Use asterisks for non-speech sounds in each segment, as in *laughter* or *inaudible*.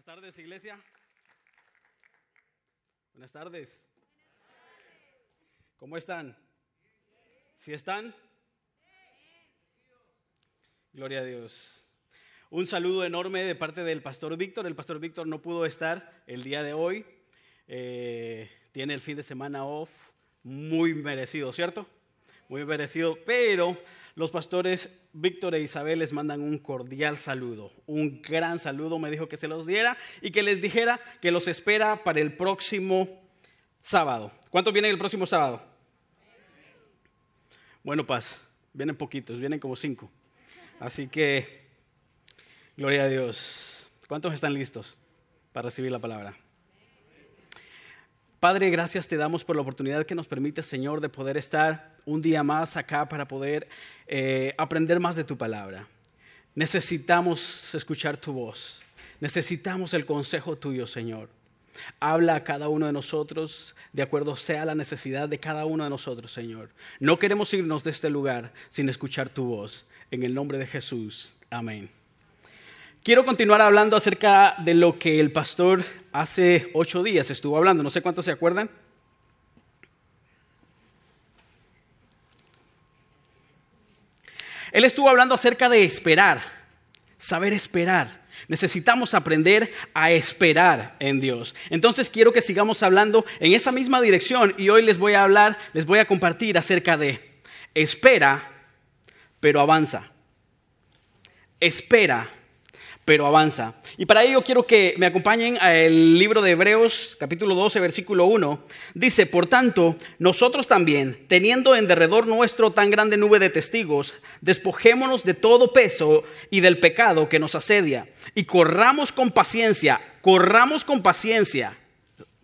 Buenas tardes, iglesia. Buenas tardes. ¿Cómo están? ¿Sí están? Gloria a Dios. Un saludo enorme de parte del pastor Víctor. El pastor Víctor no pudo estar el día de hoy. Eh, tiene el fin de semana off muy merecido, ¿cierto? Muy merecido, pero los pastores Víctor e Isabel les mandan un cordial saludo, un gran saludo, me dijo que se los diera y que les dijera que los espera para el próximo sábado. ¿Cuántos vienen el próximo sábado? Bueno, paz, vienen poquitos, vienen como cinco. Así que, gloria a Dios. ¿Cuántos están listos para recibir la palabra? Padre, gracias te damos por la oportunidad que nos permite, Señor, de poder estar un día más acá para poder eh, aprender más de tu palabra. Necesitamos escuchar tu voz. Necesitamos el consejo tuyo, Señor. Habla a cada uno de nosotros de acuerdo sea la necesidad de cada uno de nosotros, Señor. No queremos irnos de este lugar sin escuchar tu voz. En el nombre de Jesús. Amén. Quiero continuar hablando acerca de lo que el pastor hace ocho días estuvo hablando. No sé cuántos se acuerdan. Él estuvo hablando acerca de esperar, saber esperar. Necesitamos aprender a esperar en Dios. Entonces quiero que sigamos hablando en esa misma dirección y hoy les voy a hablar, les voy a compartir acerca de espera, pero avanza. Espera, pero avanza. Y para ello quiero que me acompañen al libro de Hebreos, capítulo 12, versículo 1. Dice, por tanto, nosotros también, teniendo en derredor nuestro tan grande nube de testigos, despojémonos de todo peso y del pecado que nos asedia, y corramos con paciencia, corramos con paciencia.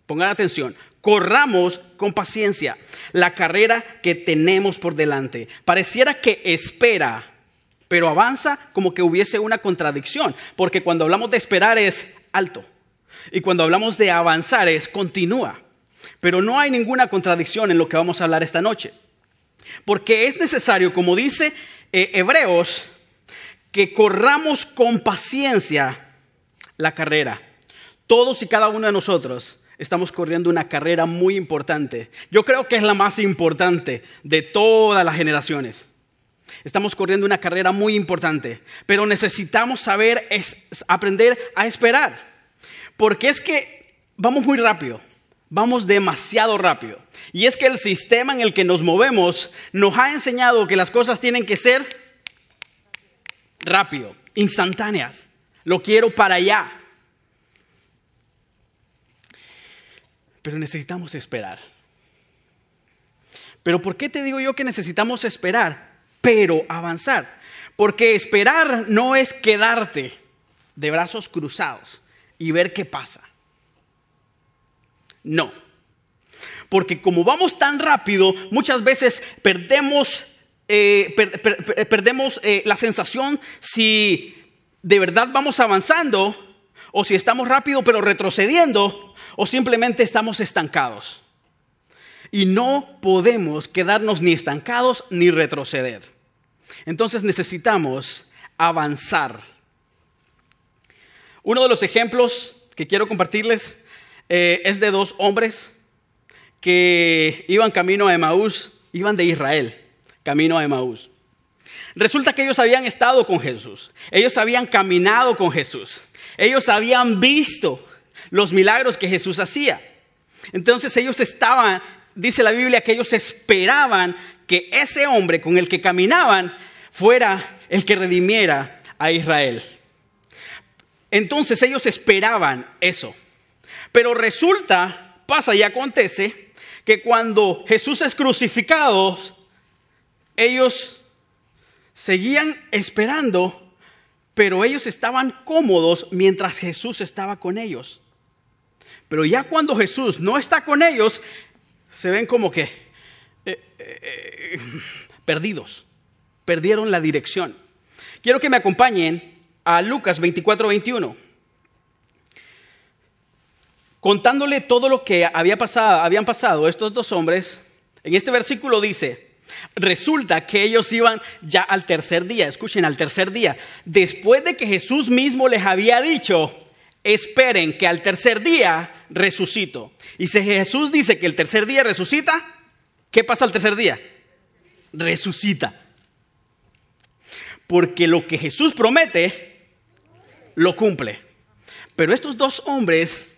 Pongan atención, corramos con paciencia la carrera que tenemos por delante. Pareciera que espera pero avanza como que hubiese una contradicción, porque cuando hablamos de esperar es alto y cuando hablamos de avanzar es continúa. Pero no hay ninguna contradicción en lo que vamos a hablar esta noche, porque es necesario, como dice eh, Hebreos, que corramos con paciencia la carrera. Todos y cada uno de nosotros estamos corriendo una carrera muy importante. Yo creo que es la más importante de todas las generaciones. Estamos corriendo una carrera muy importante, pero necesitamos saber aprender a esperar. Porque es que vamos muy rápido, vamos demasiado rápido. Y es que el sistema en el que nos movemos nos ha enseñado que las cosas tienen que ser rápido, instantáneas. Lo quiero para allá. Pero necesitamos esperar. Pero ¿por qué te digo yo que necesitamos esperar? Pero avanzar. Porque esperar no es quedarte de brazos cruzados y ver qué pasa. No. Porque como vamos tan rápido, muchas veces perdemos, eh, perdemos eh, la sensación si de verdad vamos avanzando o si estamos rápido pero retrocediendo o simplemente estamos estancados. Y no podemos quedarnos ni estancados ni retroceder. Entonces necesitamos avanzar. Uno de los ejemplos que quiero compartirles eh, es de dos hombres que iban camino a Emaús, iban de Israel, camino a Emaús. Resulta que ellos habían estado con Jesús, ellos habían caminado con Jesús, ellos habían visto los milagros que Jesús hacía. Entonces ellos estaban, dice la Biblia, que ellos esperaban que ese hombre con el que caminaban fuera el que redimiera a Israel. Entonces ellos esperaban eso. Pero resulta, pasa y acontece, que cuando Jesús es crucificado, ellos seguían esperando, pero ellos estaban cómodos mientras Jesús estaba con ellos. Pero ya cuando Jesús no está con ellos, se ven como que eh, eh, eh, perdidos perdieron la dirección. Quiero que me acompañen a Lucas 24, 21. Contándole todo lo que había pasado, habían pasado estos dos hombres, en este versículo dice, resulta que ellos iban ya al tercer día, escuchen, al tercer día, después de que Jesús mismo les había dicho, esperen que al tercer día resucito. Y si Jesús dice que el tercer día resucita, ¿qué pasa al tercer día? Resucita. Porque lo que Jesús promete, lo cumple. Pero estos dos hombres,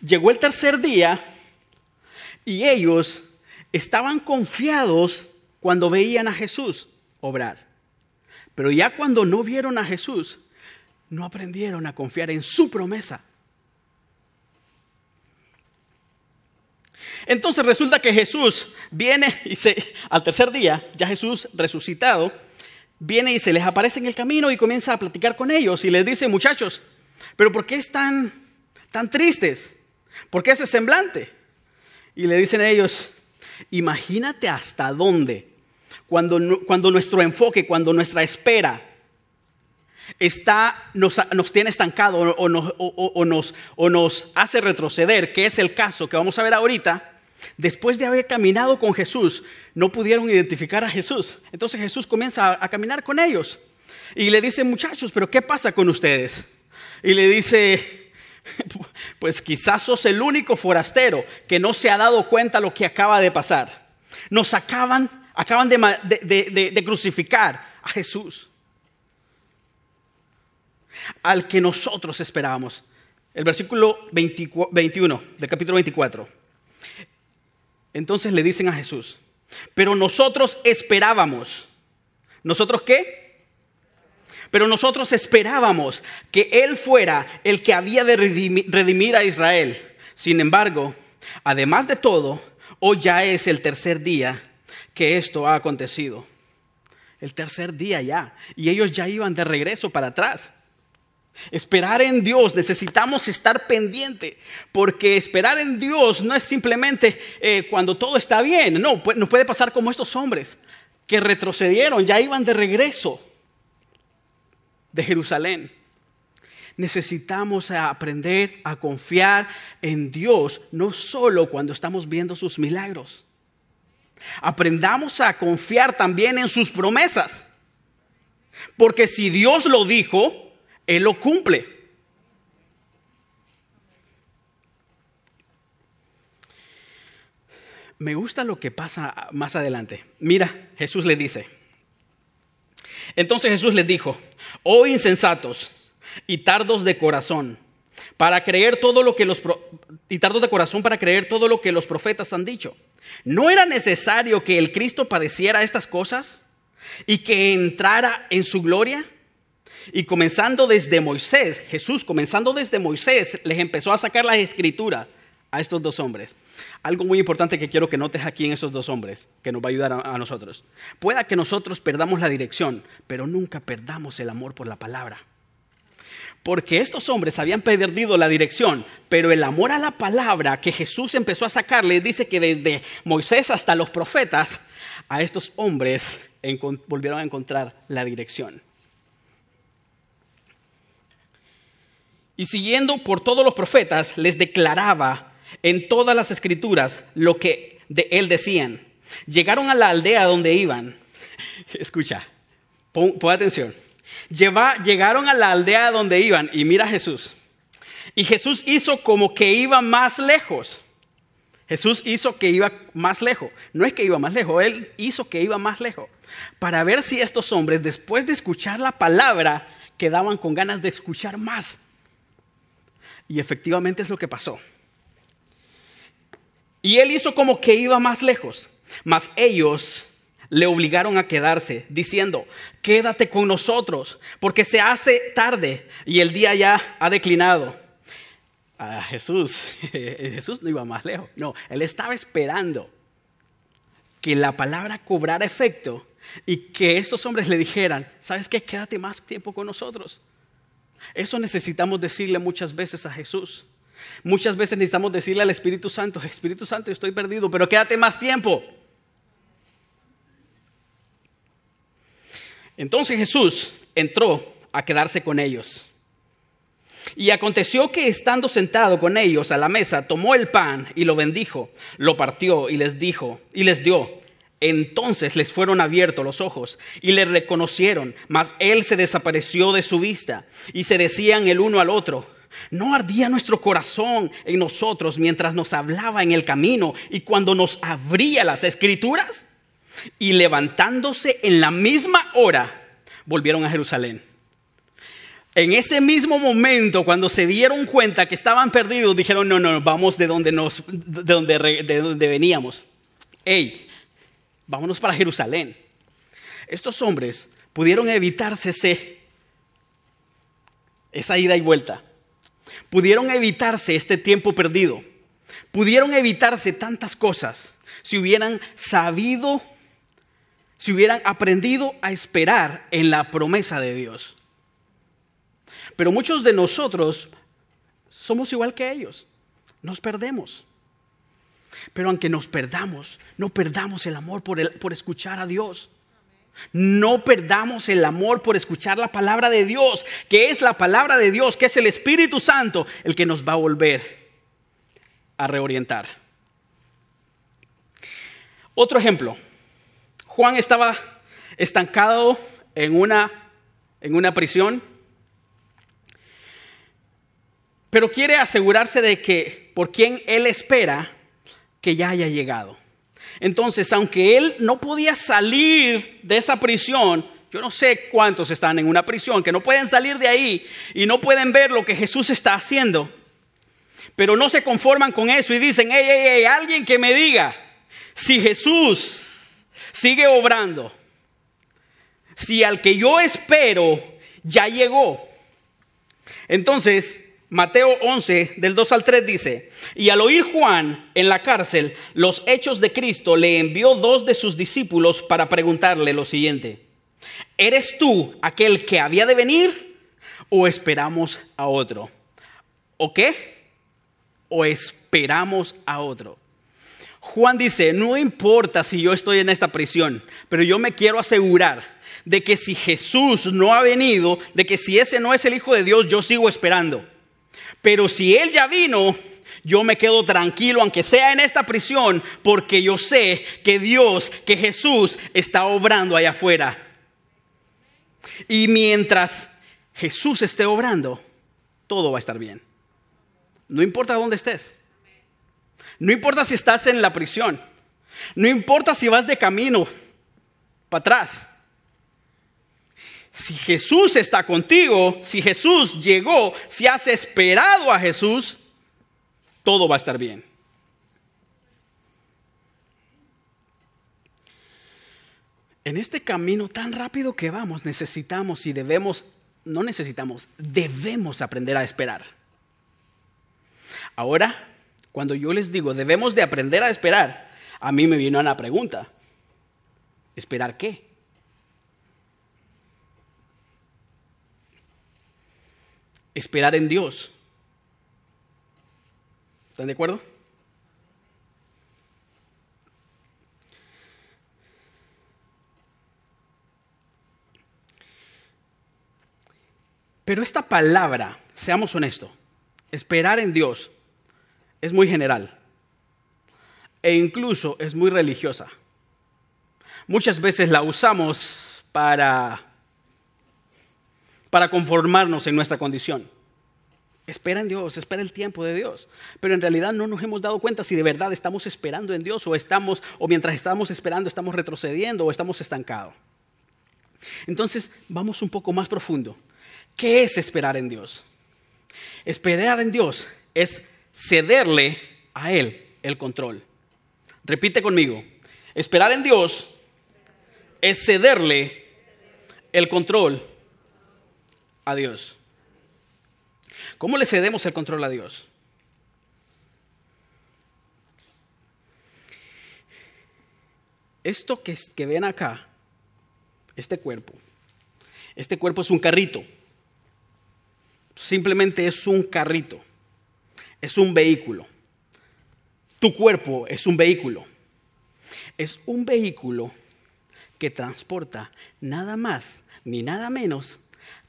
llegó el tercer día y ellos estaban confiados cuando veían a Jesús obrar. Pero ya cuando no vieron a Jesús, no aprendieron a confiar en su promesa. Entonces resulta que Jesús viene y se, al tercer día, ya Jesús resucitado, viene y se les aparece en el camino y comienza a platicar con ellos y les dice, muchachos, pero ¿por qué están tan tristes? ¿Por qué ese semblante? Y le dicen ellos, imagínate hasta dónde, cuando, cuando nuestro enfoque, cuando nuestra espera está, nos, tiene estancado o, nos, o nos hace retroceder, que es el caso que vamos a ver ahorita, después de haber caminado con Jesús, no pudieron identificar a Jesús. Entonces Jesús comienza a, caminar con ellos y le dice, muchachos, pero ¿qué pasa con ustedes? Y le dice, *laughs* pues quizás sos el único forastero que no se ha dado cuenta lo que acaba de pasar. Nos acaban, acaban de, de crucificar a Jesús, al que nosotros esperábamos. El versículo 21 del capítulo 24. Entonces le dicen a Jesús, pero nosotros esperábamos. ¿Nosotros qué? Pero nosotros esperábamos que Él fuera el que había de redimir a Israel. Sin embargo, además de todo, hoy ya es el tercer día que esto ha acontecido. El tercer día ya. Y ellos ya iban de regreso para atrás. Esperar en Dios, necesitamos estar pendiente, porque esperar en Dios no es simplemente eh, cuando todo está bien, no, nos puede pasar como estos hombres que retrocedieron, ya iban de regreso de Jerusalén. Necesitamos aprender a confiar en Dios, no solo cuando estamos viendo sus milagros. Aprendamos a confiar también en sus promesas, porque si Dios lo dijo, él lo cumple. Me gusta lo que pasa más adelante. Mira, Jesús le dice. Entonces Jesús les dijo, oh insensatos y tardos de corazón, para creer todo lo que los y tardos de corazón para creer todo lo que los profetas han dicho. ¿No era necesario que el Cristo padeciera estas cosas y que entrara en su gloria? Y comenzando desde Moisés, Jesús comenzando desde Moisés, les empezó a sacar las escrituras a estos dos hombres. Algo muy importante que quiero que notes aquí en esos dos hombres, que nos va a ayudar a, nosotros. Pueda que nosotros perdamos la dirección, pero nunca perdamos el amor por la palabra. Porque estos hombres habían perdido la dirección, pero el amor a la palabra que Jesús empezó a sacarles dice que desde Moisés hasta los profetas, a estos hombres volvieron a encontrar la dirección. Y siguiendo por todos los profetas, les declaraba en todas las escrituras lo que de él decían. Llegaron a la aldea donde iban. *laughs* Escucha, pon, atención. llegaron a la aldea donde iban y mira a Jesús. Y Jesús hizo como que iba más lejos. Jesús hizo que iba más lejos. No es que iba más lejos, Él hizo que iba más lejos. Para ver si estos hombres, después de escuchar la palabra, quedaban con ganas de escuchar más. Y efectivamente es lo que pasó. Y él hizo como que iba más lejos, mas ellos le obligaron a quedarse, diciendo, quédate con nosotros, porque se hace tarde y el día ya ha declinado. A Jesús, *laughs* Jesús no iba más lejos, no, él estaba esperando que la palabra cobrara efecto y que estos hombres le dijeran, ¿sabes qué? Quédate más tiempo con nosotros. Eso necesitamos decirle muchas veces a Jesús. Muchas veces necesitamos decirle al Espíritu Santo, Espíritu Santo, estoy perdido, pero quédate más tiempo. Entonces Jesús entró a quedarse con ellos. Y aconteció que estando sentado con ellos a la mesa, tomó el pan y lo bendijo, lo partió y les dijo, y les dio, Entonces les fueron abiertos los ojos y le reconocieron, mas él se desapareció de su vista y se decían el uno al otro, ¿no ardía nuestro corazón en nosotros mientras nos hablaba en el camino y cuando nos abría las escrituras? Y levantándose en la misma hora, volvieron a Jerusalén. En ese mismo momento, cuando se dieron cuenta que estaban perdidos, dijeron, no, no, vamos de donde, nos, de donde, de donde veníamos. Hey, vámonos para Jerusalén. Estos hombres pudieron evitarse esa ida y vuelta. Pudieron evitarse este tiempo perdido. Pudieron evitarse tantas cosas si hubieran sabido, si hubieran aprendido a esperar en la promesa de Dios. Pero muchos de nosotros somos igual que ellos. Nos perdemos. Pero aunque nos perdamos, no perdamos el amor por, por escuchar a Dios. No perdamos el amor por escuchar la palabra de Dios, que es la palabra de Dios, que es el Espíritu Santo el que nos va a volver a reorientar. Otro ejemplo. Juan estaba estancado en una, en una prisión pero quiere asegurarse de que por quien él espera que ya haya llegado. Entonces, aunque él no podía salir de esa prisión, yo no sé cuántos están en una prisión que no pueden salir de ahí y no pueden ver lo que Jesús está haciendo, pero no se conforman con eso y dicen, hey, hey, hey, alguien que me diga si Jesús sigue obrando, si al que yo espero ya llegó. Entonces, Mateo 11, del 2 al 3 dice, y al oír Juan en la cárcel los hechos de Cristo, le envió dos de sus discípulos para preguntarle lo siguiente, ¿eres tú aquel que había de venir o esperamos a otro? ¿O qué? ¿O esperamos a otro? Juan dice, no importa si yo estoy en esta prisión, pero yo me quiero asegurar de que si Jesús no ha venido, de que si ese no es el Hijo de Dios, yo sigo esperando. Pero si Él ya vino, yo me quedo tranquilo, aunque sea en esta prisión, porque yo sé que Dios, que Jesús está obrando allá afuera. Y mientras Jesús esté obrando, todo va a estar bien. No importa dónde estés. No importa si estás en la prisión. No importa si vas de camino para atrás. Si Jesús está contigo, si Jesús llegó, si has esperado a Jesús, todo va a estar bien. En este camino tan rápido que vamos, necesitamos y debemos, no necesitamos, debemos aprender a esperar. Ahora, cuando yo les digo debemos de aprender a esperar, a mí me viene una pregunta. ¿Esperar qué? Esperar en Dios. ¿Están de acuerdo? Pero esta palabra, seamos honestos, esperar en Dios es muy general e incluso es muy religiosa. Muchas veces la usamos para para conformarnos en nuestra condición. Espera en Dios, espera el tiempo de Dios. Pero en realidad no nos hemos dado cuenta si de verdad estamos esperando en Dios o estamos o mientras estamos esperando estamos retrocediendo o estamos estancados. Entonces, vamos un poco más profundo. ¿Qué es esperar en Dios? Esperar en Dios es cederle a él el control. Repite conmigo. Esperar en Dios es cederle el control a Dios. ¿Cómo le cedemos el control a Dios? Esto que, que ven acá, este cuerpo, este cuerpo es un carrito. Simplemente es un carrito. Es un vehículo. Tu cuerpo es un vehículo. Es un vehículo que transporta nada más ni nada menos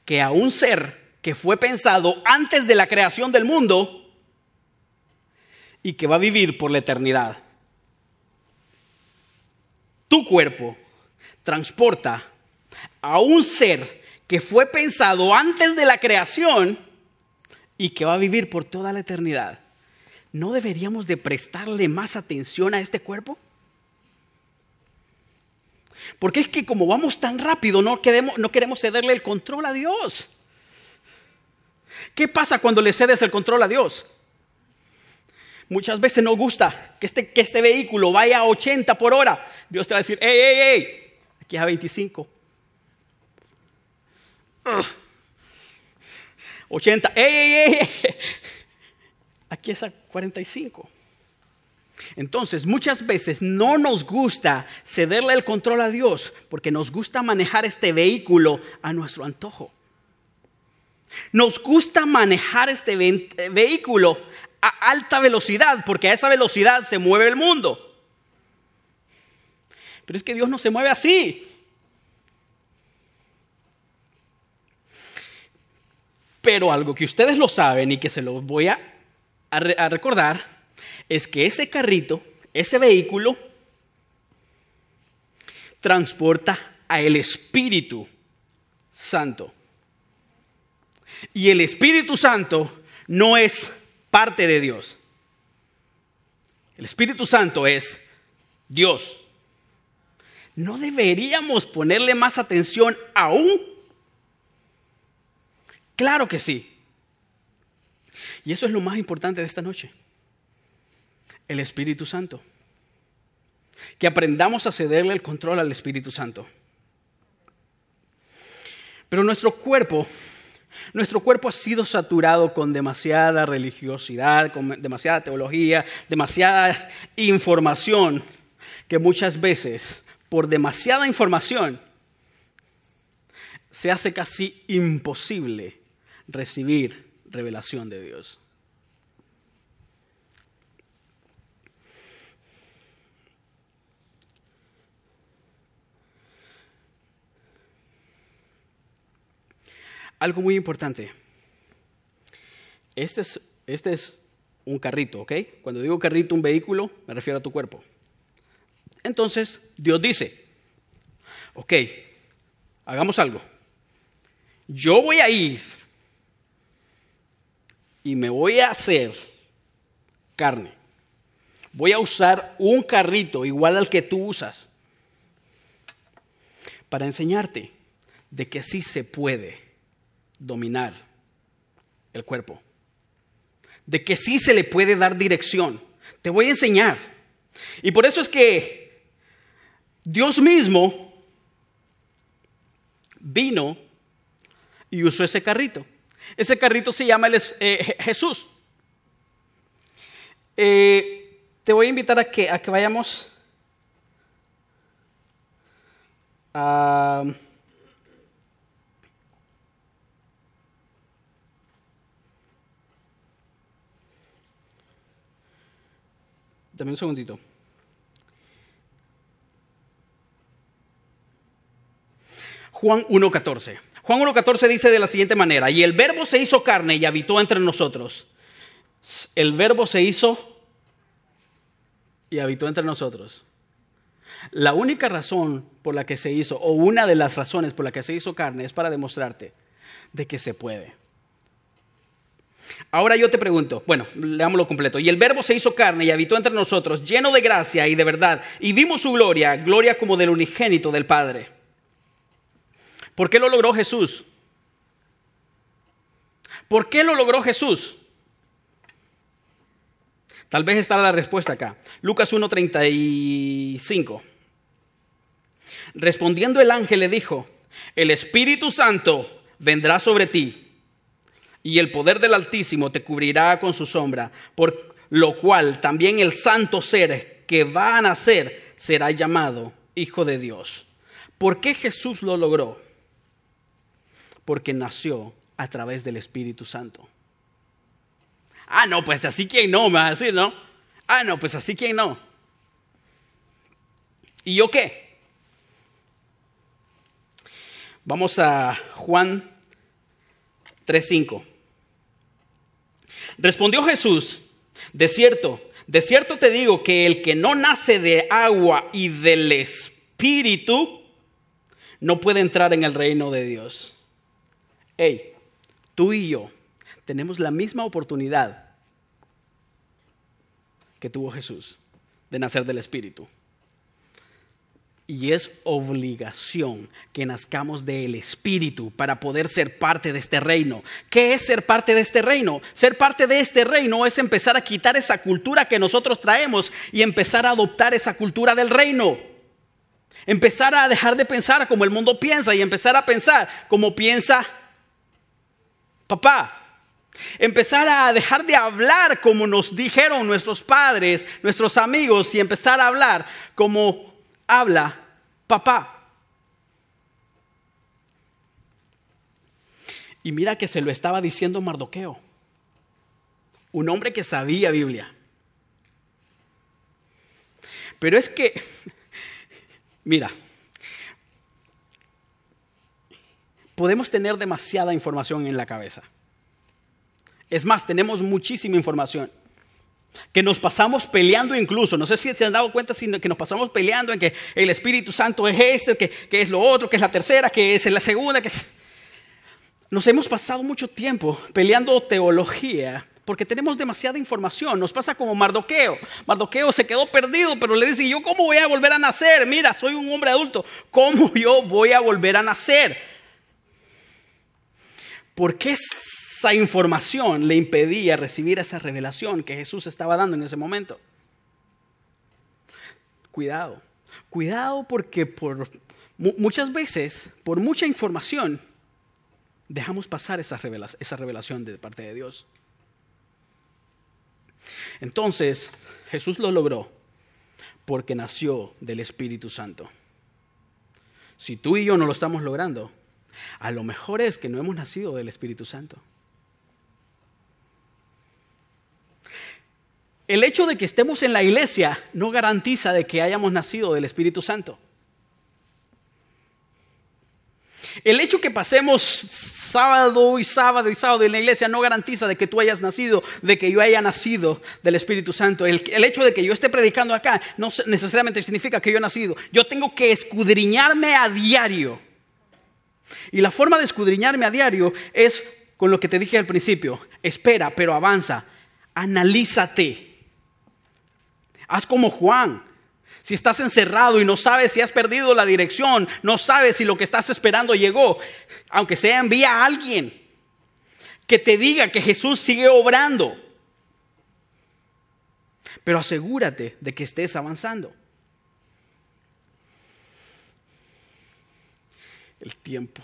que a un ser que fue pensado antes de la creación del mundo y que va a vivir por la eternidad. tu cuerpo transporta a un ser que fue pensado antes de la creación y que va a vivir por toda la eternidad, ¿no deberíamos de prestarle más atención a este cuerpo? Porque es que como vamos tan rápido, no queremos, no queremos cederle el control a Dios. ¿Qué pasa cuando le cedes el control a Dios? Muchas veces nos gusta que este, que este vehículo vaya a 80 por hora. Dios te va a decir, ¡Ey, ey, ey! Aquí es a 25. 80. ¡Ey, ey, ey! Aquí es a 45. Entonces, muchas veces no nos gusta cederle el control a Dios porque nos gusta manejar este vehículo a nuestro antojo. Nos gusta manejar este vehículo a alta velocidad porque a esa velocidad se mueve el mundo. Pero es que Dios no se mueve así. Pero algo que ustedes lo saben y que se los voy a recordar es que ese carrito, ese vehículo, transporta a el Espíritu Santo. Y el Espíritu Santo no es parte de Dios. El Espíritu Santo es Dios. ¿No deberíamos ponerle más atención aún? Claro que sí. Y eso es lo más importante de esta noche. El Espíritu Santo. Que aprendamos a cederle el control al Espíritu Santo. Pero nuestro cuerpo nuestro cuerpo ha sido saturado con demasiada religiosidad, con demasiada teología, demasiada información, que muchas veces, por demasiada información, se hace casi imposible recibir revelación de Dios. Algo muy importante. Este es, este es un carrito, ¿ok? Cuando digo carrito, un vehículo, me refiero a tu cuerpo. Entonces, Dios dice, ok, hagamos algo. Yo voy a ir y me voy a hacer carne. Voy a usar un carrito igual al que tú usas para enseñarte de que sí se puede dominar el cuerpo. De que sí se le puede dar dirección. Te voy a enseñar. Y por eso es que Dios mismo vino y usó ese carrito. Ese carrito se llama eh, Jesús. Eh, te voy a invitar a que, a que vayamos a... Dame un segundito. Juan 1.14. Juan 1.14 dice de la siguiente manera, y el verbo se hizo carne y habitó entre nosotros. El verbo se hizo y habitó entre nosotros. La única razón por la que se hizo, o una de las razones por la que se hizo carne, es para demostrarte de que se puede. Ahora yo te pregunto, bueno, leámoslo completo. Y el verbo se hizo carne y habitó entre nosotros, lleno de gracia y de verdad, y vimos su gloria, gloria como del unigénito del Padre. ¿Por qué lo logró Jesús? ¿Por qué lo logró Jesús? Tal vez está la respuesta acá. Lucas 1:35. Respondiendo el ángel le dijo, el Espíritu Santo vendrá sobre ti y el poder del Altísimo te cubrirá con su sombra, por lo cual también el santo ser que va a nacer será llamado Hijo de Dios. ¿Por qué Jesús lo logró? Porque nació a través del Espíritu Santo. Ah, no, pues así quien no, me va a decir, ¿no? Ah, no, pues así quien no. ¿Y yo qué? Vamos a Juan 3.5. Respondió Jesús, de cierto, de cierto te digo que el que no nace de agua y del Espíritu, no puede entrar en el reino de Dios. Hey, tú y yo tenemos la misma oportunidad que tuvo Jesús de nacer del Espíritu. Y es obligación que nazcamos del Espíritu para poder ser parte de este reino. ¿Qué es ser parte de este reino? Ser parte de este reino es empezar a quitar esa cultura que nosotros traemos y empezar a adoptar esa cultura del reino. Empezar a dejar de pensar como el mundo piensa y empezar a pensar como piensa papá. Empezar a dejar de hablar como nos dijeron nuestros padres, nuestros amigos y empezar a hablar como habla papá. Y mira que se lo estaba diciendo Mardoqueo, un hombre que sabía Biblia. Pero es que, mira, podemos tener demasiada información en la cabeza. Es más, tenemos muchísima información que nos pasamos peleando incluso. No sé si se han dado cuenta sino que nos pasamos peleando en que el Espíritu Santo es este, que, que, es lo otro, que es la tercera, que es la segunda. Que... Nos hemos pasado mucho tiempo peleando teología porque tenemos demasiada información. Nos pasa como Mardoqueo. Mardoqueo se quedó perdido, pero le dice, ¿yo cómo voy a volver a nacer? Mira, soy un hombre adulto. ¿Cómo yo voy a volver a nacer? ¿Por qué esa información le impedía recibir esa revelación que Jesús estaba dando en ese momento. Cuidado, cuidado porque por muchas veces, por mucha información, dejamos pasar esa revelación, esa revelación de parte de Dios. Entonces, Jesús lo logró porque nació del Espíritu Santo. Si tú y yo no lo estamos logrando, a lo mejor es que no hemos nacido del Espíritu Santo. El hecho de que estemos en la iglesia no garantiza de que hayamos nacido del Espíritu Santo. El hecho que pasemos sábado y sábado y sábado en la iglesia no garantiza de que tú hayas nacido, de que yo haya nacido del Espíritu Santo. El, el, hecho de que yo esté predicando acá no necesariamente significa que yo he nacido. Yo tengo que escudriñarme a diario. Y la forma de escudriñarme a diario es con lo que te dije al principio. Espera, pero avanza. Analízate. Haz como Juan. Si estás encerrado y no sabes si has perdido la dirección, no sabes si lo que estás esperando llegó, aunque sea envía a alguien que te diga que Jesús sigue obrando. Pero asegúrate de que estés avanzando. El tiempo.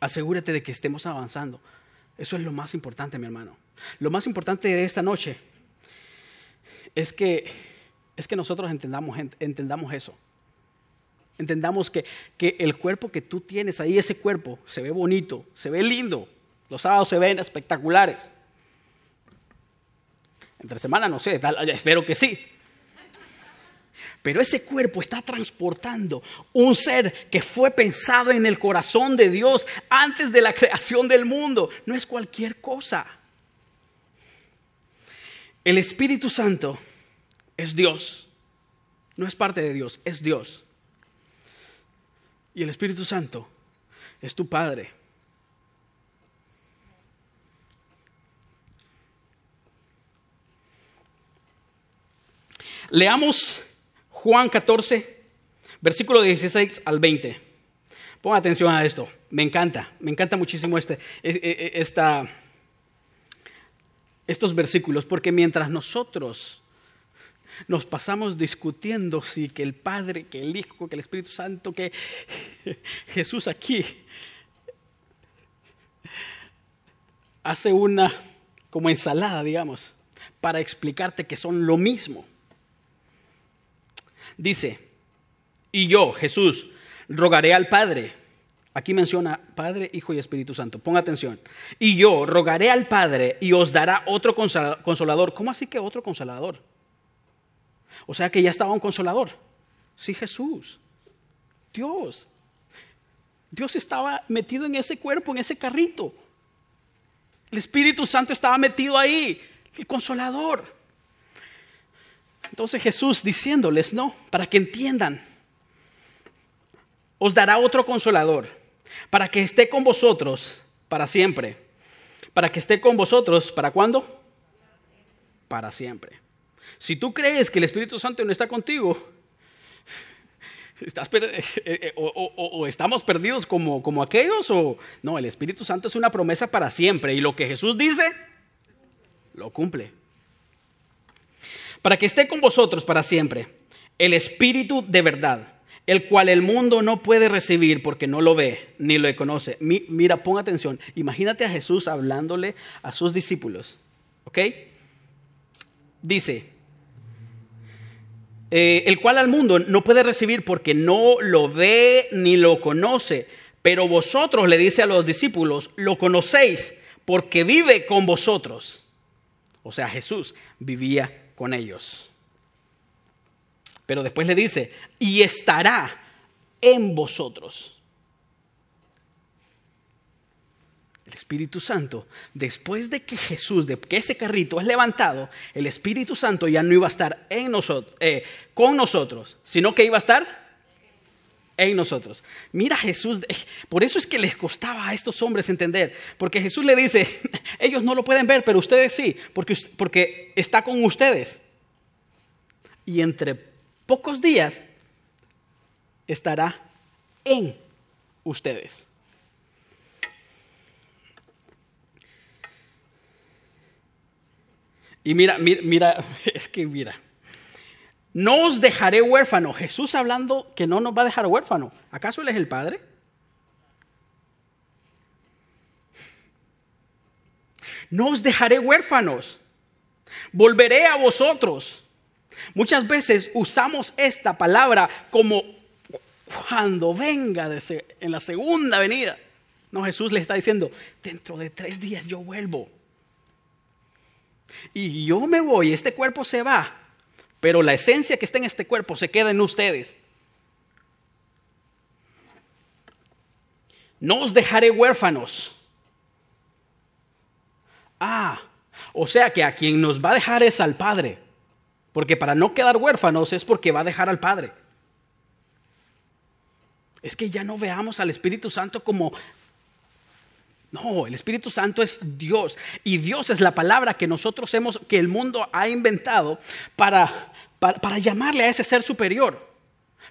Asegúrate de que estemos avanzando. Eso es lo más importante, mi hermano. Lo más importante de esta noche es que, es que nosotros entendamos, entendamos eso. Entendamos que, que el cuerpo que tú tienes ahí, ese cuerpo, se ve bonito, se ve lindo. Los sábados se ven espectaculares. Entre semana no sé, espero que sí. Pero ese cuerpo está transportando un ser que fue pensado en el corazón de Dios antes de la creación del mundo. No es cualquier cosa. El Espíritu Santo es Dios. No es parte de Dios, es Dios. Y el Espíritu Santo es tu Padre. Leamos Juan 14, versículo 16 al 20. Ponga atención a esto. Me encanta, me encanta muchísimo este, e, e, e, esta, estos versículos, porque mientras nosotros nos pasamos discutiendo si que el Padre, que el Hijo, que el Espíritu Santo, que *laughs* Jesús aquí hace una como ensalada, digamos, para explicarte que son lo mismo. Dice, y yo, Jesús, rogaré al Padre. Aquí menciona Padre, Hijo y Espíritu Santo. Ponga atención. Y yo rogaré al Padre y os dará otro consolador. ¿Cómo así que otro consolador? O sea que ya estaba un consolador. Sí, Jesús. Dios. Dios estaba metido en ese cuerpo, en ese carrito. El Espíritu Santo estaba metido ahí. El consolador. Entonces Jesús diciéndoles, no, para que entiendan, os dará otro consolador, para que esté con vosotros para siempre. Para que esté con vosotros, ¿para cuándo? Para siempre. Si tú crees que el Espíritu Santo no está contigo, *laughs* estás eh, eh, o, estamos perdidos como, como aquellos, o no, el Espíritu Santo es una promesa para siempre y lo que Jesús dice, lo cumple. Para que esté con vosotros para siempre, el Espíritu de verdad, el cual el mundo no puede recibir porque no lo ve ni lo conoce. mira, pon atención, imagínate a Jesús hablándole a sus discípulos, ¿ok? Dice, eh, el cual al mundo no puede recibir porque no lo ve ni lo conoce. Pero vosotros, le dice a los discípulos, lo conocéis porque vive con vosotros. O sea, Jesús vivía con ellos. Pero después le dice, y estará en vosotros. El Espíritu Santo, después de que Jesús, de que ese carrito es levantado, el Espíritu Santo ya no iba a estar en eh, con nosotros, sino que iba a estar en nosotros. Mira Jesús, por eso es que les costaba a estos hombres entender, porque Jesús le dice, *laughs* ellos no lo pueden ver, pero ustedes sí, porque, porque está con ustedes. Y entre pocos días estará en ustedes. Y mira, mira, mira, *laughs* es que mira, no os dejaré huérfano. Jesús hablando que no nos va a dejar huérfano. ¿Acaso Él es el Padre? No os dejaré huérfanos. Volveré a vosotros. Muchas veces usamos esta palabra como cuando venga en la segunda venida. No, Jesús le está diciendo, dentro de tres días yo vuelvo y yo me voy, este cuerpo se va, pero la esencia que está en este cuerpo se queda en ustedes. No os dejaré huérfanos. Ah, o sea que a quien nos va a dejar es al Padre. Porque para no quedar huérfanos es porque va a dejar al Padre. Es que ya no veamos al Espíritu Santo como no, el Espíritu Santo es Dios y Dios es la palabra que nosotros hemos, que el mundo ha inventado para, para, llamarle a ese ser superior.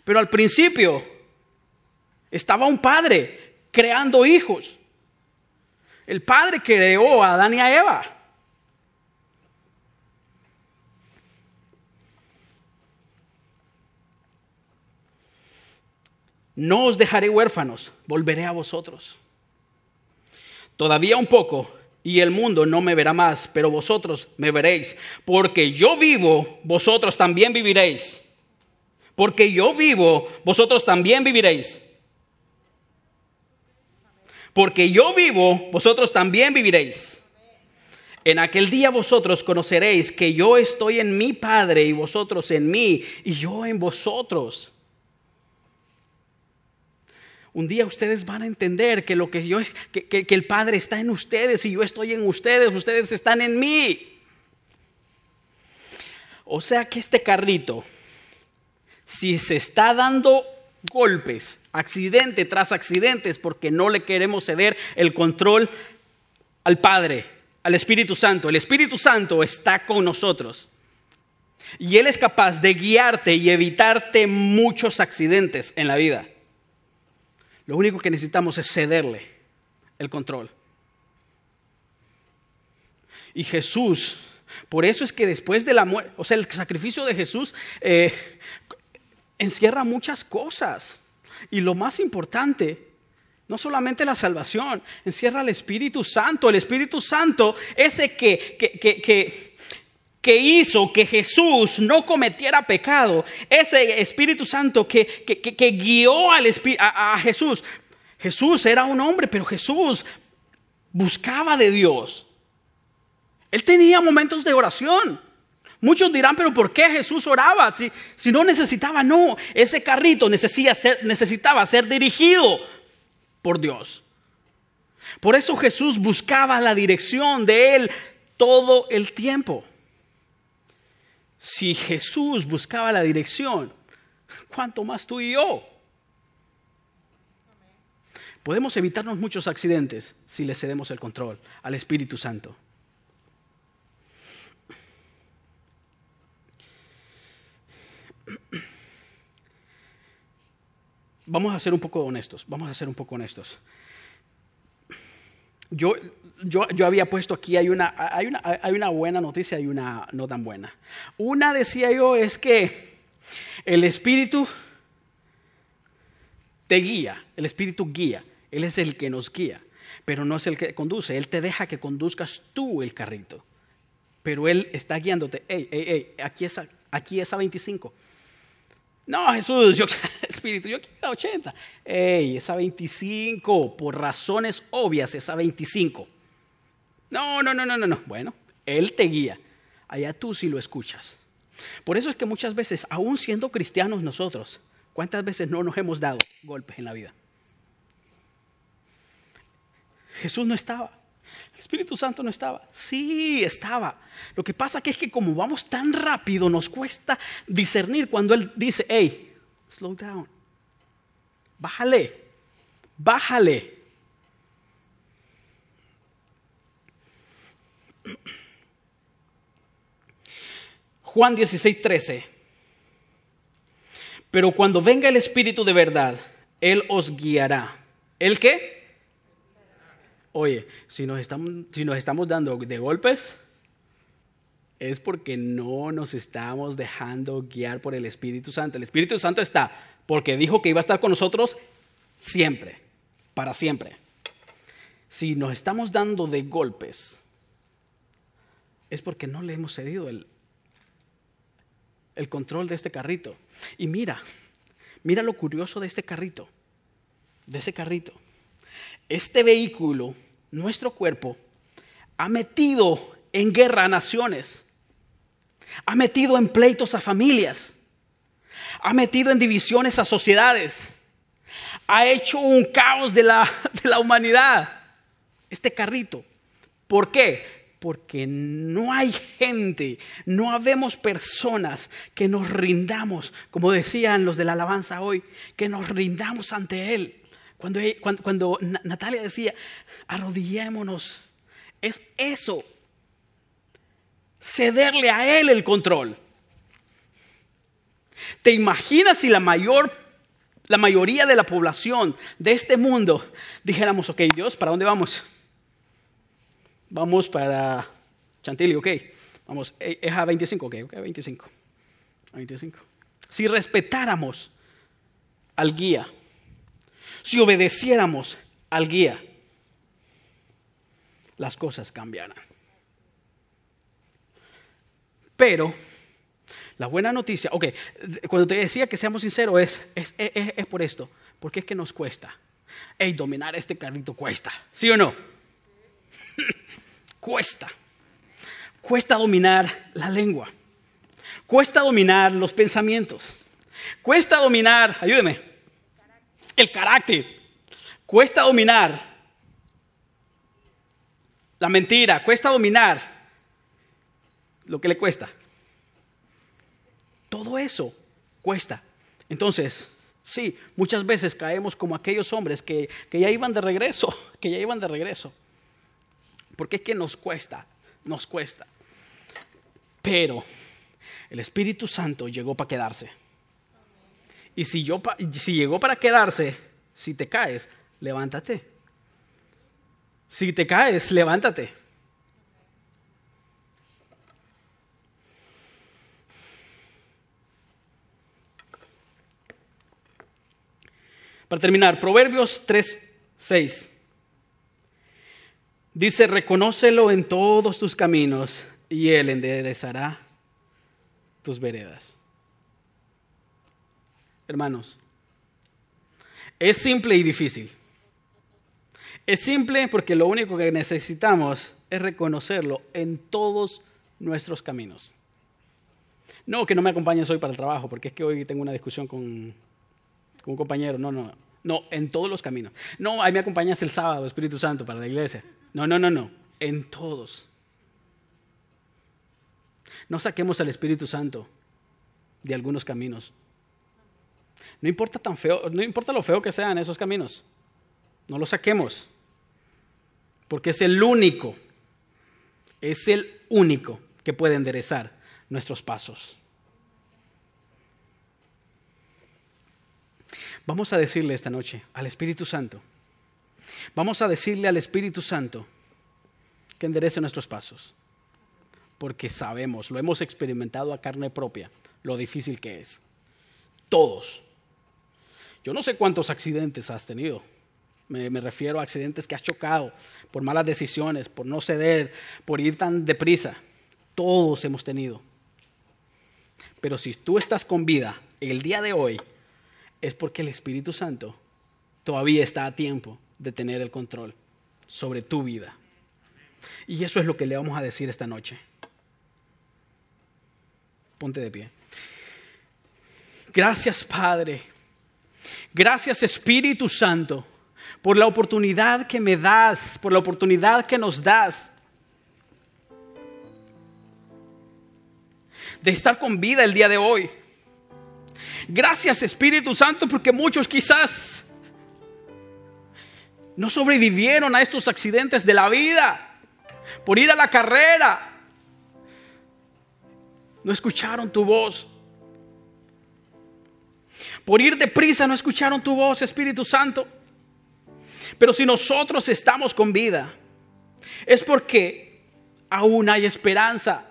Pero al principio estaba un padre creando hijos. El padre creó a Adán y a Eva. No os dejaré huérfanos, volveré a vosotros. Todavía un poco y el mundo no me verá más, pero vosotros me veréis. Porque yo vivo, vosotros también viviréis. Porque yo vivo, vosotros también viviréis. Porque yo vivo, vosotros también viviréis. En aquel día vosotros conoceréis que yo estoy en mi Padre y vosotros en mí y yo en vosotros un día ustedes van a entender que lo que yo que, el Padre está en ustedes y yo estoy en ustedes, ustedes están en mí. O sea que este carrito, si se está dando golpes, accidente tras accidentes, porque no le queremos ceder el control al Padre, al Espíritu Santo. El Espíritu Santo está con nosotros. Y Él es capaz de guiarte y evitarte muchos accidentes en la vida. Lo único que necesitamos es cederle el control. Y Jesús, por eso es que después de la muerte, o sea, el sacrificio de Jesús eh, encierra muchas cosas. Y lo más importante, no solamente la salvación, encierra el Espíritu Santo. El Espíritu Santo, ese que, que, que que hizo que Jesús no cometiera pecado, ese Espíritu Santo que, guió al, a, a Jesús. Jesús era un hombre, pero Jesús buscaba de Dios. Él tenía momentos de oración. Muchos dirán, pero ¿por qué Jesús oraba si, si no necesitaba? No, ese carrito ser, necesitaba ser dirigido por Dios. Por eso Jesús buscaba la dirección de Él todo el tiempo. Si Jesús buscaba la dirección, ¿cuánto más tú y yo? Podemos evitarnos muchos accidentes si le cedemos el control al Espíritu Santo. Vamos a ser un poco honestos, vamos a ser un poco honestos. Yo, yo, yo, había puesto aquí, hay una, hay, una, hay una buena noticia y una no tan buena. Una, decía yo, es que el Espíritu te guía, el Espíritu guía, Él es el que nos guía, pero no es el que conduce, Él te deja que conduzcas tú el carrito, pero Él está guiándote, hey, hey, hey, aquí es, aquí es a 25. No, Jesús, yo, *laughs* Espíritu, yo quiero 80. Ey, esa 25, por razones obvias, esa 25. No, no, no, no, no, no. Bueno, Él te guía. Allá tú sí lo escuchas. Por eso es que muchas veces, aún siendo cristianos nosotros, ¿cuántas veces no nos hemos dado golpes en la vida? Jesús no estaba. El Espíritu Santo no estaba. Sí, estaba. Lo que pasa que es que como vamos tan rápido, nos cuesta discernir cuando Él dice, hey, slow down. Bájale. Bájale. Juan 16, 13. Pero cuando venga el Espíritu de verdad, Él os guiará. ¿El qué? Oye, si nos estamos, si nos estamos dando de golpes, es porque no nos estamos dejando guiar por el Espíritu Santo. El Espíritu Santo está porque dijo que iba a estar con nosotros siempre, para siempre. Si nos estamos dando de golpes, es porque no le hemos cedido el, el control de este carrito. Y mira, mira lo curioso de este carrito, de ese carrito. Este vehículo nuestro cuerpo ha metido en guerra a naciones, ha metido en pleitos a familias, ha metido en divisiones a sociedades, ha hecho un caos de la, *laughs* de la humanidad, este carrito. ¿Por qué? Porque no hay gente, no habemos personas que nos rindamos, como decían los de la alabanza hoy, que nos rindamos ante Él. Cuando, cuando, Natalia decía, arrodillémonos, es eso, cederle a Él el control. ¿Te imaginas si la mayor, la mayoría de la población de este mundo dijéramos, ok, Dios, ¿para dónde vamos? Vamos para Chantilly, ok. Vamos, es a 25, ok, ok, 25. 25. Si respetáramos al guía, si obedeciéramos al guía, las cosas cambiarán. Pero la buena noticia, ok, cuando te decía que seamos sinceros es, es, es, por esto, porque es que nos cuesta. Hey, dominar este carrito cuesta, ¿sí o no? *laughs* cuesta. Cuesta dominar la lengua. Cuesta dominar los pensamientos. Cuesta dominar, ayúdeme, el carácter. Cuesta dominar la mentira, cuesta dominar lo que le cuesta. Todo eso cuesta. Entonces, sí, muchas veces caemos como aquellos hombres que, que ya iban de regreso, *laughs* que ya iban de regreso. Porque es que nos cuesta, nos cuesta. Pero el Espíritu Santo llegó para quedarse. Y si, yo, si llegó para quedarse, si te caes, levántate. Si te caes, levántate. Para terminar, Proverbios 3, 6. Dice, reconócelo en todos tus caminos y Él enderezará tus veredas hermanos. Es simple y difícil. Es simple porque lo único que necesitamos es reconocerlo en todos nuestros caminos. No que no me acompañes hoy para el trabajo, porque es que hoy tengo una discusión con, un compañero. No, no, no, en todos los caminos. No, ahí me acompañas el sábado, Espíritu Santo, para la iglesia. No, no, no, no, en todos. No saquemos al Espíritu Santo de algunos caminos. No importa, tan feo, no importa lo feo que sean esos caminos. No los saquemos. Porque es el único, es el único que puede enderezar nuestros pasos. Vamos a decirle esta noche al Espíritu Santo, vamos a decirle al Espíritu Santo que enderece nuestros pasos, porque sabemos, lo hemos experimentado a carne propia, lo difícil que es. Todos. Yo no sé cuántos accidentes has tenido. Me, refiero a accidentes que has chocado por malas decisiones, por no ceder, por ir tan deprisa. Todos hemos tenido. Pero si tú estás con vida el día de hoy, es porque el Espíritu Santo todavía está a tiempo de tener el control sobre tu vida. Y eso es lo que le vamos a decir esta noche. Ponte de pie. Gracias Padre. Gracias Espíritu Santo por la oportunidad que me das, por la oportunidad que nos das de estar con vida el día de hoy. Gracias Espíritu Santo porque muchos quizás no sobrevivieron a estos accidentes de la vida por ir a la carrera. No escucharon tu voz. Por ir deprisa no escucharon tu voz, Espíritu Santo. Pero si nosotros estamos con vida, es porque aún hay esperanza.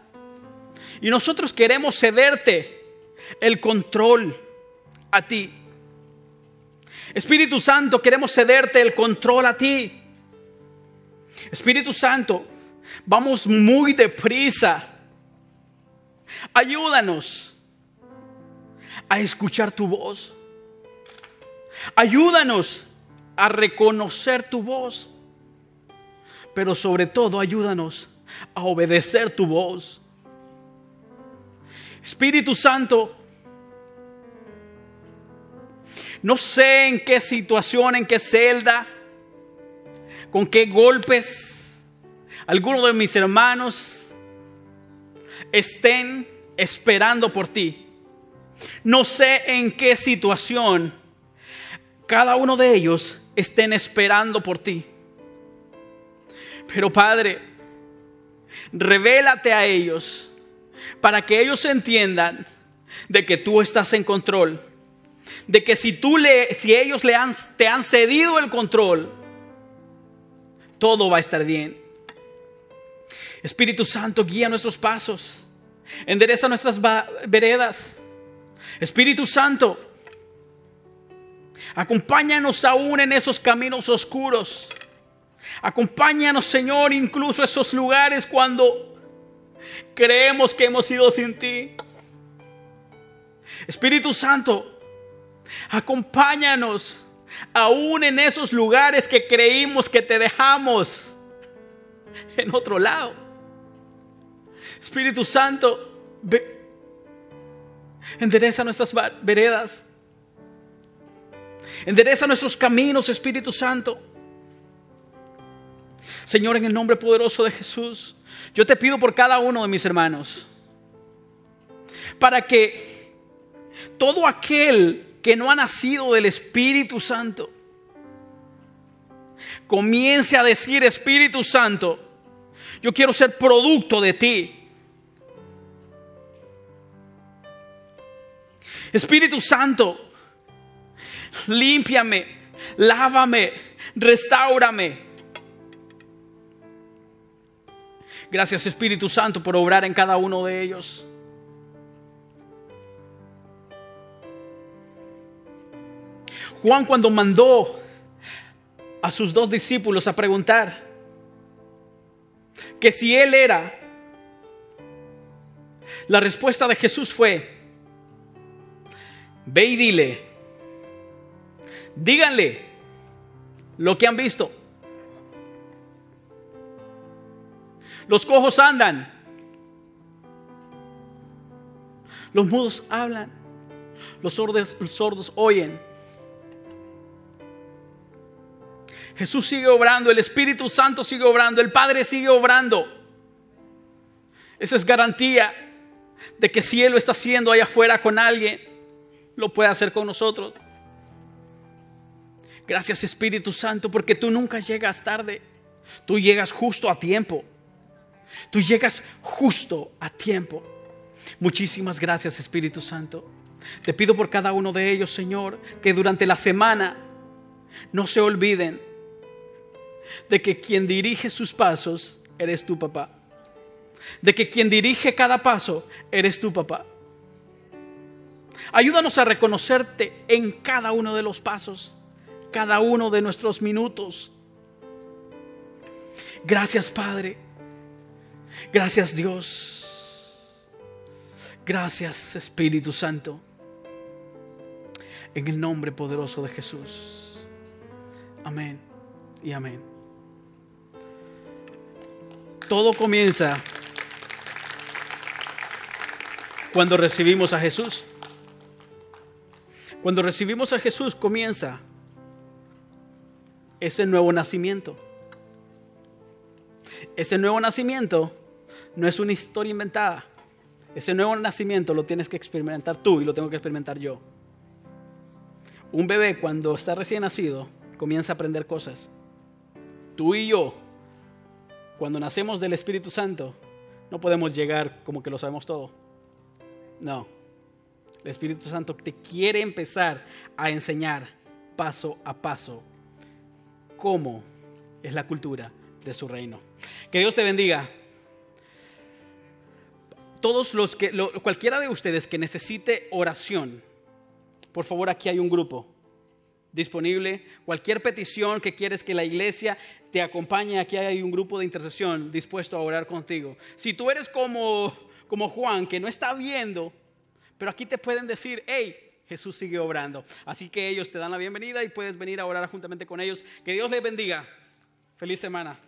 Y nosotros queremos cederte el control a ti. Espíritu Santo, queremos cederte el control a ti. Espíritu Santo, vamos muy deprisa. Ayúdanos a escuchar tu voz. Ayúdanos a reconocer tu voz. Pero sobre todo, ayúdanos a obedecer tu voz. Espíritu Santo, no sé en qué situación, en qué celda, con qué golpes algunos de mis hermanos estén esperando por ti. No sé en qué situación cada uno de ellos estén esperando por ti. Pero Padre, revélate a ellos para que ellos entiendan de que tú estás en control, de que si tú le, si ellos le han, te han cedido el control, todo va a estar bien. Espíritu Santo, guía nuestros pasos, endereza nuestras veredas. Espíritu Santo, acompáñanos aún en esos caminos oscuros. Acompáñanos, Señor, incluso a esos lugares cuando creemos que hemos ido sin ti. Espíritu Santo, acompáñanos aún en esos lugares que creímos que te dejamos en otro lado. Espíritu Santo, endereza nuestras veredas. Endereza nuestros caminos, Espíritu Santo. Señor, en el nombre poderoso de Jesús, yo te pido por cada uno de mis hermanos, para que todo aquel que no ha nacido del Espíritu Santo, comience a decir, Espíritu Santo, yo quiero ser producto de ti. Espíritu Santo, límpiame, lávame, restaurame. Gracias Espíritu Santo por obrar en cada uno de ellos. Juan cuando mandó a sus dos discípulos a preguntar que si él era, la respuesta de Jesús fue, ve y dile, díganle lo que han visto. Los cojos andan. Los mudos hablan. Los sordos, los sordos oyen. Jesús sigue obrando, el Espíritu Santo sigue obrando, el Padre sigue obrando. Esa es garantía. de que si Él lo está haciendo allá afuera con alguien, lo puede hacer con nosotros. Gracias Espíritu Santo, porque tú nunca llegas tarde, tú llegas justo a tiempo. Tú llegas justo a tiempo. Muchísimas gracias Espíritu Santo. Te pido por cada uno de ellos, Señor, que durante la semana no se olviden de que quien dirige sus pasos eres tu papá. De que quien dirige cada paso eres tu papá. Ayúdanos a reconocerte en cada uno de los pasos, cada uno de nuestros minutos. Gracias Padre. Gracias Dios. Gracias Espíritu Santo. En el nombre poderoso de Jesús. Amén y amén. Todo comienza cuando recibimos a Jesús. Cuando recibimos a Jesús comienza ese nuevo nacimiento. Ese nuevo nacimiento no es una historia inventada. Ese nuevo nacimiento lo tienes que experimentar tú y lo tengo que experimentar yo. Un bebé cuando está recién nacido comienza a aprender cosas. Tú y yo, cuando nacemos del Espíritu Santo, no podemos llegar como que lo sabemos todo. No. El Espíritu Santo te quiere empezar a enseñar paso a paso cómo es la cultura de su reino. Que Dios te bendiga. Todos los que, cualquiera de ustedes que necesite oración, por favor, aquí hay un grupo disponible. Cualquier petición que quieres que la iglesia te acompañe, aquí hay un grupo de intercesión dispuesto a orar contigo. Si tú eres como, como Juan, que no está viendo, pero aquí te pueden decir, hey, Jesús sigue obrando. Así que ellos te dan la bienvenida y puedes venir a orar juntamente con ellos. Que Dios les bendiga. Feliz semana.